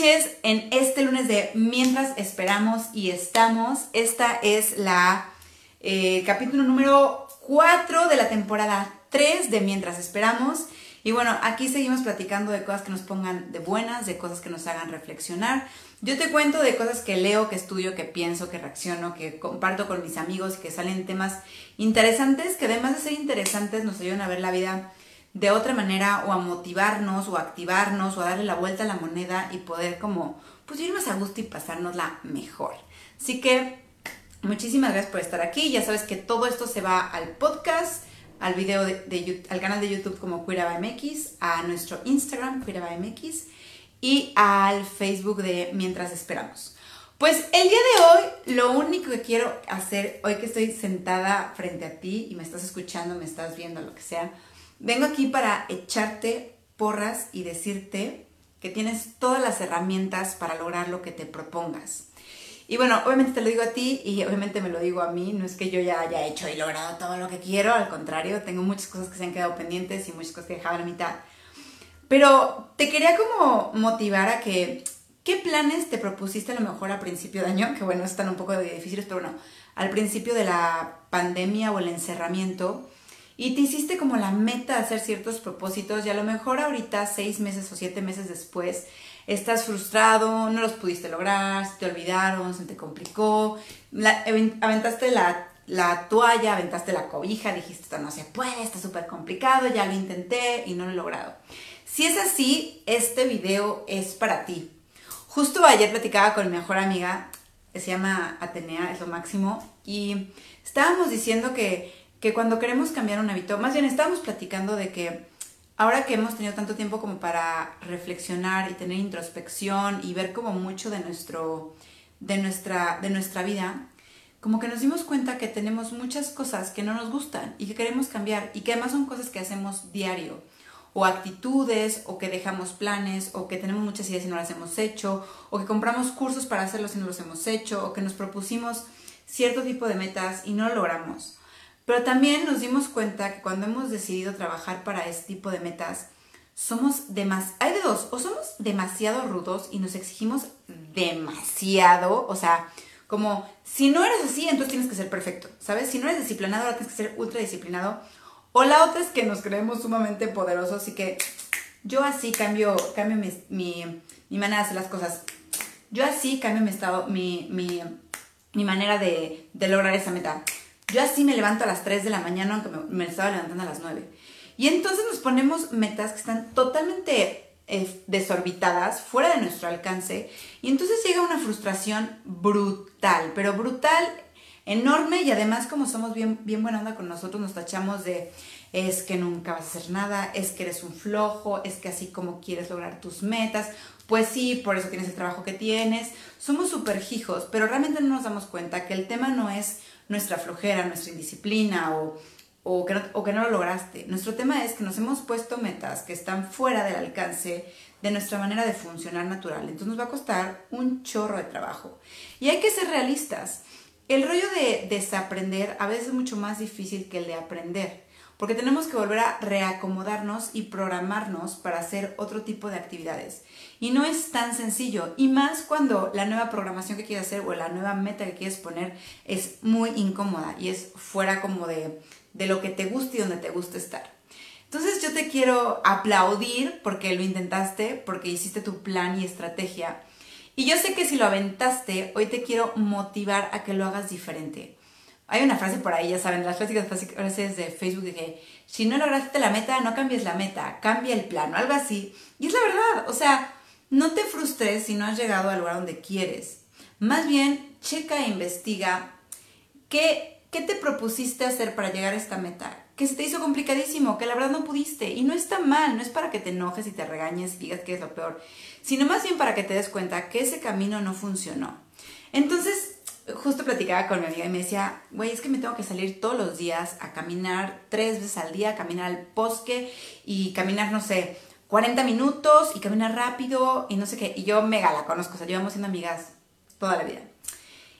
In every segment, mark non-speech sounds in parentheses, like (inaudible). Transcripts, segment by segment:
en este lunes de Mientras esperamos y estamos. Esta es la eh, capítulo número 4 de la temporada 3 de Mientras esperamos. Y bueno, aquí seguimos platicando de cosas que nos pongan de buenas, de cosas que nos hagan reflexionar. Yo te cuento de cosas que leo, que estudio, que pienso, que reacciono, que comparto con mis amigos, que salen temas interesantes, que además de ser interesantes nos ayudan a ver la vida de otra manera o a motivarnos o a activarnos o a darle la vuelta a la moneda y poder como pues ir más a gusto y pasárnosla mejor. Así que muchísimas gracias por estar aquí. Ya sabes que todo esto se va al podcast, al video de, al canal de YouTube como MX, a nuestro Instagram MX y al Facebook de Mientras Esperamos. Pues el día de hoy lo único que quiero hacer, hoy que estoy sentada frente a ti y me estás escuchando, me estás viendo, lo que sea, Vengo aquí para echarte porras y decirte que tienes todas las herramientas para lograr lo que te propongas. Y bueno, obviamente te lo digo a ti y obviamente me lo digo a mí, no es que yo ya haya hecho y logrado todo lo que quiero, al contrario, tengo muchas cosas que se han quedado pendientes y muchas cosas que he dejado a la mitad. Pero te quería como motivar a que, ¿qué planes te propusiste a lo mejor al principio de año? Que bueno, están un poco difíciles, pero bueno, al principio de la pandemia o el encerramiento, y te hiciste como la meta de hacer ciertos propósitos y a lo mejor ahorita, seis meses o siete meses después, estás frustrado, no los pudiste lograr, te olvidaron, se te complicó, aventaste la, la, toalla, aventaste la cobija, dijiste esto no se puede, está súper complicado, ya lo intenté y no lo he logrado. Si es así, este video es para ti. Justo ayer platicaba con mi mejor amiga, se llama Atenea, es lo máximo, y estábamos diciendo que que cuando queremos cambiar un hábito, más bien estábamos platicando de que ahora que hemos tenido tanto tiempo como para reflexionar y tener introspección y ver como mucho de, nuestro, de, nuestra, de nuestra vida, como que nos dimos cuenta que tenemos muchas cosas que no nos gustan y que queremos cambiar y que además son cosas que hacemos diario o actitudes o que dejamos planes o que tenemos muchas ideas y no las hemos hecho o que compramos cursos para hacerlos y no los hemos hecho o que nos propusimos cierto tipo de metas y no lo logramos. Pero también nos dimos cuenta que cuando hemos decidido trabajar para este tipo de metas, somos demasiado, hay de dos, o somos demasiado rudos y nos exigimos demasiado, o sea, como si no eres así, entonces tienes que ser perfecto, ¿sabes? Si no eres disciplinado, ahora tienes que ser ultra disciplinado. O la otra es que nos creemos sumamente poderosos y que yo así cambio, cambio mi, mi, mi manera de hacer las cosas. Yo así cambio mi estado, mi, mi, mi manera de, de lograr esa meta. Yo así me levanto a las 3 de la mañana, aunque me, estaba levantando a las 9. Y entonces nos ponemos metas que están totalmente eh, desorbitadas, fuera de nuestro alcance, y entonces llega una frustración brutal, pero brutal, enorme, y además como somos bien, bien buena onda con nosotros, nos tachamos de es que nunca vas a hacer nada, es que eres un flojo, es que así como quieres lograr tus metas, pues sí, por eso tienes el trabajo que tienes. Somos súper hijos, pero realmente no nos damos cuenta que el tema no es nuestra flojera, nuestra indisciplina o, o, que no, o que no lo lograste. Nuestro tema es que nos hemos puesto metas que están fuera del alcance de nuestra manera de funcionar natural. Entonces nos va a costar un chorro de trabajo. Y hay que ser realistas. El rollo de desaprender a veces es mucho más difícil que el de aprender, porque tenemos que volver a reacomodarnos y programarnos para hacer otro tipo de actividades. Y no es tan sencillo. Y más cuando la nueva programación que quieres hacer o la nueva meta que quieres poner es muy incómoda y es fuera como de, de lo que te gusta y donde te gusta estar. Entonces yo te quiero aplaudir porque lo intentaste, porque hiciste tu plan y estrategia. Y yo sé que si lo aventaste, hoy te quiero motivar a que lo hagas diferente. Hay una frase por ahí, ya saben, las clásicas frases de Facebook que si no lograste la meta, no cambies la meta, cambia el plan o algo así. Y es la verdad, o sea, no te frustres si no has llegado al lugar donde quieres. Más bien, checa e investiga qué, qué te propusiste hacer para llegar a esta meta. Que se te hizo complicadísimo, que la verdad no pudiste. Y no está mal, no es para que te enojes y te regañes y digas que es lo peor, sino más bien para que te des cuenta que ese camino no funcionó. Entonces, justo platicaba con mi amiga y me decía, güey, es que me tengo que salir todos los días a caminar tres veces al día, caminar al bosque y caminar, no sé, 40 minutos y camina rápido y no sé qué. Y yo mega la conozco, o sea, llevamos siendo amigas toda la vida.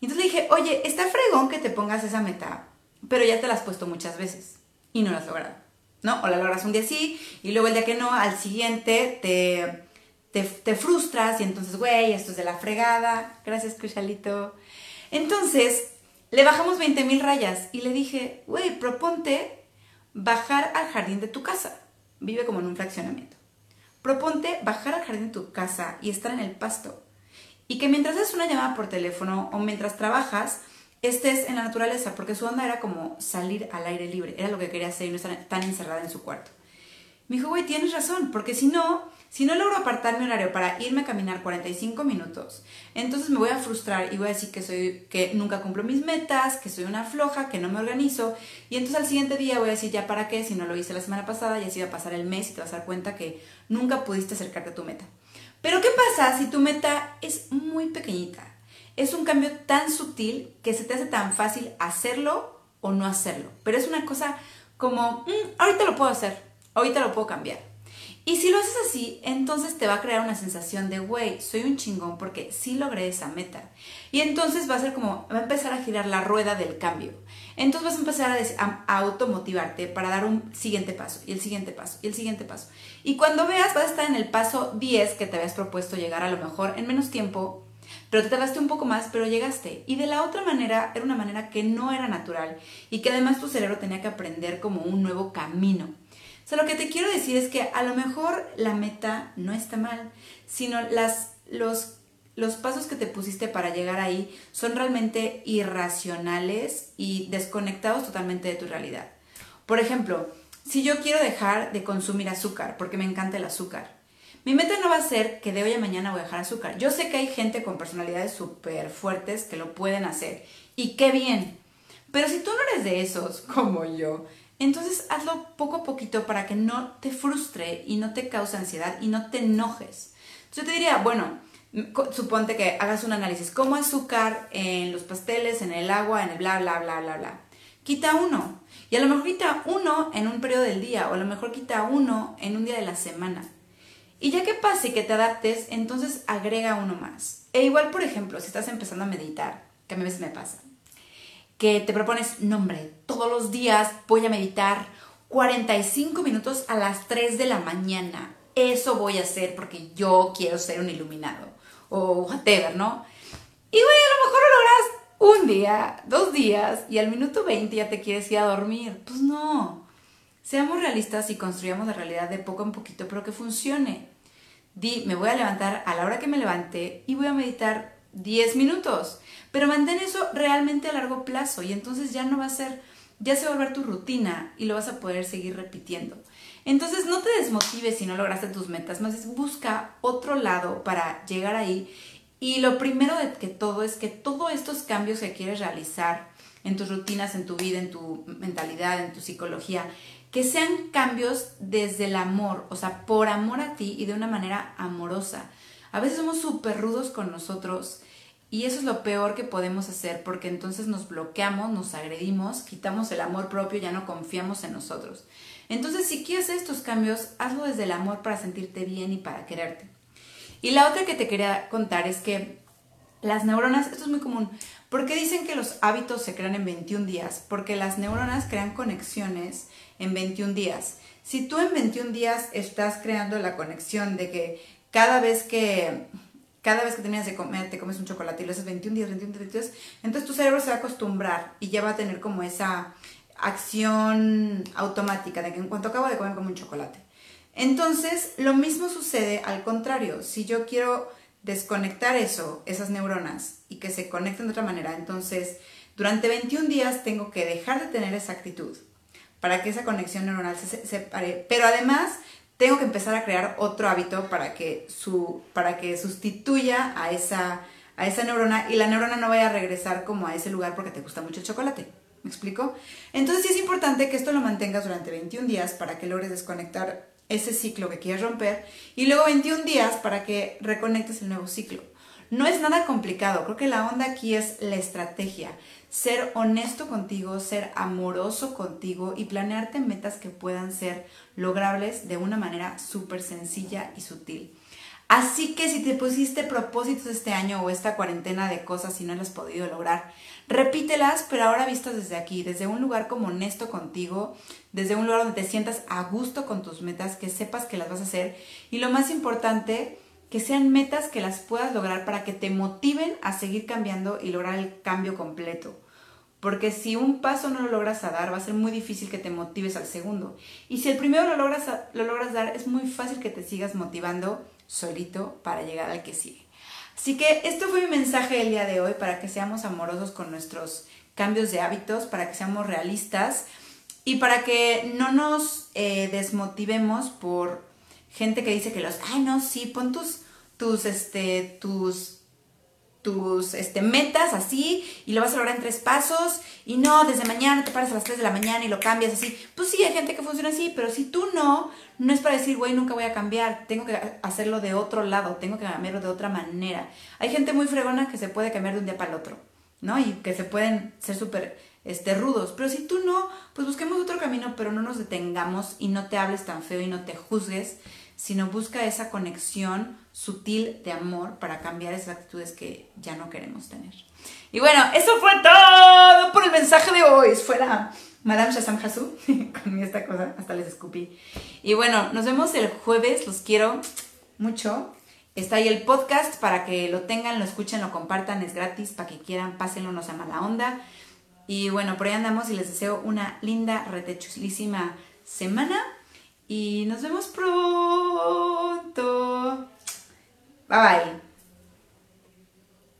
Y entonces le dije, oye, está fregón que te pongas esa meta, pero ya te la has puesto muchas veces y no la has logrado, ¿no? O la logras un día sí y luego el día que no, al siguiente te, te, te frustras y entonces, güey, esto es de la fregada. Gracias, Crucialito. Entonces, le bajamos 20 mil rayas y le dije, güey, proponte bajar al jardín de tu casa. Vive como en un fraccionamiento. Proponte bajar al jardín de tu casa y estar en el pasto. Y que mientras haces una llamada por teléfono o mientras trabajas, estés en la naturaleza, porque su onda era como salir al aire libre, era lo que quería hacer y no estar tan encerrada en su cuarto. Me dijo, güey, tienes razón, porque si no, si no logro apartar mi horario para irme a caminar 45 minutos, entonces me voy a frustrar y voy a decir que soy que nunca cumplo mis metas, que soy una floja, que no me organizo, y entonces al siguiente día voy a decir, ya para qué, si no lo hice la semana pasada, ya se iba a pasar el mes y te vas a dar cuenta que nunca pudiste acercarte a tu meta. Pero ¿qué pasa si tu meta es muy pequeñita? Es un cambio tan sutil que se te hace tan fácil hacerlo o no hacerlo. Pero es una cosa como, mm, ahorita lo puedo hacer, ahorita lo puedo cambiar. Y si lo haces así, entonces te va a crear una sensación de, güey, soy un chingón porque sí logré esa meta. Y entonces va a ser como, va a empezar a girar la rueda del cambio. Entonces vas a empezar a, automotivarte para dar un siguiente paso, y el siguiente paso, y el siguiente paso. Y cuando veas, vas a estar en el paso 10 que te habías propuesto llegar a lo mejor en menos tiempo, pero te tardaste un poco más, pero llegaste. Y de la otra manera, era una manera que no era natural y que además tu cerebro tenía que aprender como un nuevo camino. O sea, lo que te quiero decir es que a lo mejor la meta no está mal, sino las, los, los pasos que te pusiste para llegar ahí son realmente irracionales y desconectados totalmente de tu realidad. Por ejemplo, si yo quiero dejar de consumir azúcar, porque me encanta el azúcar, mi meta no va a ser que de hoy a mañana voy a dejar azúcar. Yo sé que hay gente con personalidades súper fuertes que lo pueden hacer. Y qué bien. Pero si tú no eres de esos, (laughs) como yo, entonces hazlo poco a poquito para que no te frustre y no te cause ansiedad y no te enojes. Yo te diría, bueno, suponte que hagas un análisis, ¿cómo azúcar en los pasteles, en el agua, en el bla, bla, bla, bla, bla? Quita uno. Y a lo mejor quita uno en un periodo del día o a lo mejor quita uno en un día de la semana. Y ya que pase y que te adaptes, entonces agrega uno más. E igual, por ejemplo, si estás empezando a meditar, que a veces me pasa, que te propones, nombre, todos los días voy a meditar 45 minutos a las 3 de la mañana. Eso voy a hacer porque yo quiero ser un iluminado. O whatever, ¿no? Y güey, a lo mejor lo logras un día, dos días y al minuto 20 ya te quieres ir a dormir. Pues no. Seamos realistas y construyamos la realidad de poco en poquito, pero que funcione. Di, me voy a levantar a la hora que me levante y voy a meditar 10 minutos. Pero mantén eso realmente a largo plazo y entonces ya no va a ser, ya se va a volver tu rutina y lo vas a poder seguir repitiendo. Entonces no te desmotives si no lograste tus metas, más es busca otro lado para llegar ahí. Y lo primero de que todo es que todos estos cambios que quieres realizar en tus rutinas, en tu vida, en tu mentalidad, en tu psicología, que sean cambios desde el amor, o sea, por amor a ti y de una manera amorosa. A veces somos súper rudos con nosotros y eso es lo peor que podemos hacer porque entonces nos bloqueamos, nos agredimos, quitamos el amor propio, ya no confiamos en nosotros. Entonces, si quieres estos cambios, hazlo desde el amor para sentirte bien y para quererte. Y la otra que te quería contar es que las neuronas, esto es muy común, ¿por qué dicen que los hábitos se crean en 21 días? Porque las neuronas crean conexiones en 21 días. Si tú en 21 días estás creando la conexión de que cada vez que cada vez que terminas de comer, te comes un chocolate y lo haces 21 días, 21 días, entonces tu cerebro se va a acostumbrar y ya va a tener como esa acción automática de que en cuanto acabo de comer como un chocolate. Entonces, lo mismo sucede al contrario. Si yo quiero desconectar eso, esas neuronas, y que se conecten de otra manera, entonces, durante 21 días tengo que dejar de tener esa actitud para que esa conexión neuronal se separe. Pero además, tengo que empezar a crear otro hábito para que, su, para que sustituya a esa, a esa neurona y la neurona no vaya a regresar como a ese lugar porque te gusta mucho el chocolate. ¿Me explico? Entonces sí es importante que esto lo mantengas durante 21 días para que logres desconectar ese ciclo que quieres romper y luego 21 días para que reconectes el nuevo ciclo. No es nada complicado, creo que la onda aquí es la estrategia ser honesto contigo, ser amoroso contigo y planearte metas que puedan ser logrables de una manera súper sencilla y sutil. Así que si te pusiste propósitos este año o esta cuarentena de cosas y no las has podido lograr, repítelas, pero ahora vistas desde aquí, desde un lugar como honesto contigo, desde un lugar donde te sientas a gusto con tus metas, que sepas que las vas a hacer y lo más importante, que sean metas que las puedas lograr para que te motiven a seguir cambiando y lograr el cambio completo. Porque si un paso no lo logras a dar, va a ser muy difícil que te motives al segundo. Y si el primero lo logras, lo logras dar, es muy fácil que te sigas motivando solito para llegar al que sigue. Así que esto fue mi mensaje del día de hoy para que seamos amorosos con nuestros cambios de hábitos, para que seamos realistas y para que no nos eh, desmotivemos por gente que dice que los, ay no, sí, pon tus, tus, este, tus tus este, metas así y lo vas a lograr en tres pasos y no, desde mañana te paras a las 3 de la mañana y lo cambias así. Pues sí, hay gente que funciona así, pero si tú no, no es para decir, güey, nunca voy a cambiar, tengo que hacerlo de otro lado, tengo que cambiarlo de otra manera. Hay gente muy fregona que se puede cambiar de un día para el otro, ¿no? Y que se pueden ser súper este, rudos, pero si tú no, pues busquemos otro camino, pero no nos detengamos y no te hables tan feo y no te juzgues, sino busca esa conexión sutil de amor para cambiar esas actitudes que ya no queremos tener. Y bueno, eso fue todo por el mensaje de hoy. Fuera Madame Shazam Hasu (laughs) con esta cosa, hasta les escupí. Y bueno, nos vemos el jueves, los quiero mucho. Está ahí el podcast para que lo tengan, lo escuchen, lo compartan, es gratis, para que quieran, pásenlo, no sea mala onda. Y bueno, por ahí andamos y les deseo una linda, retechulísima semana. Y nos vemos pronto. Bye bye.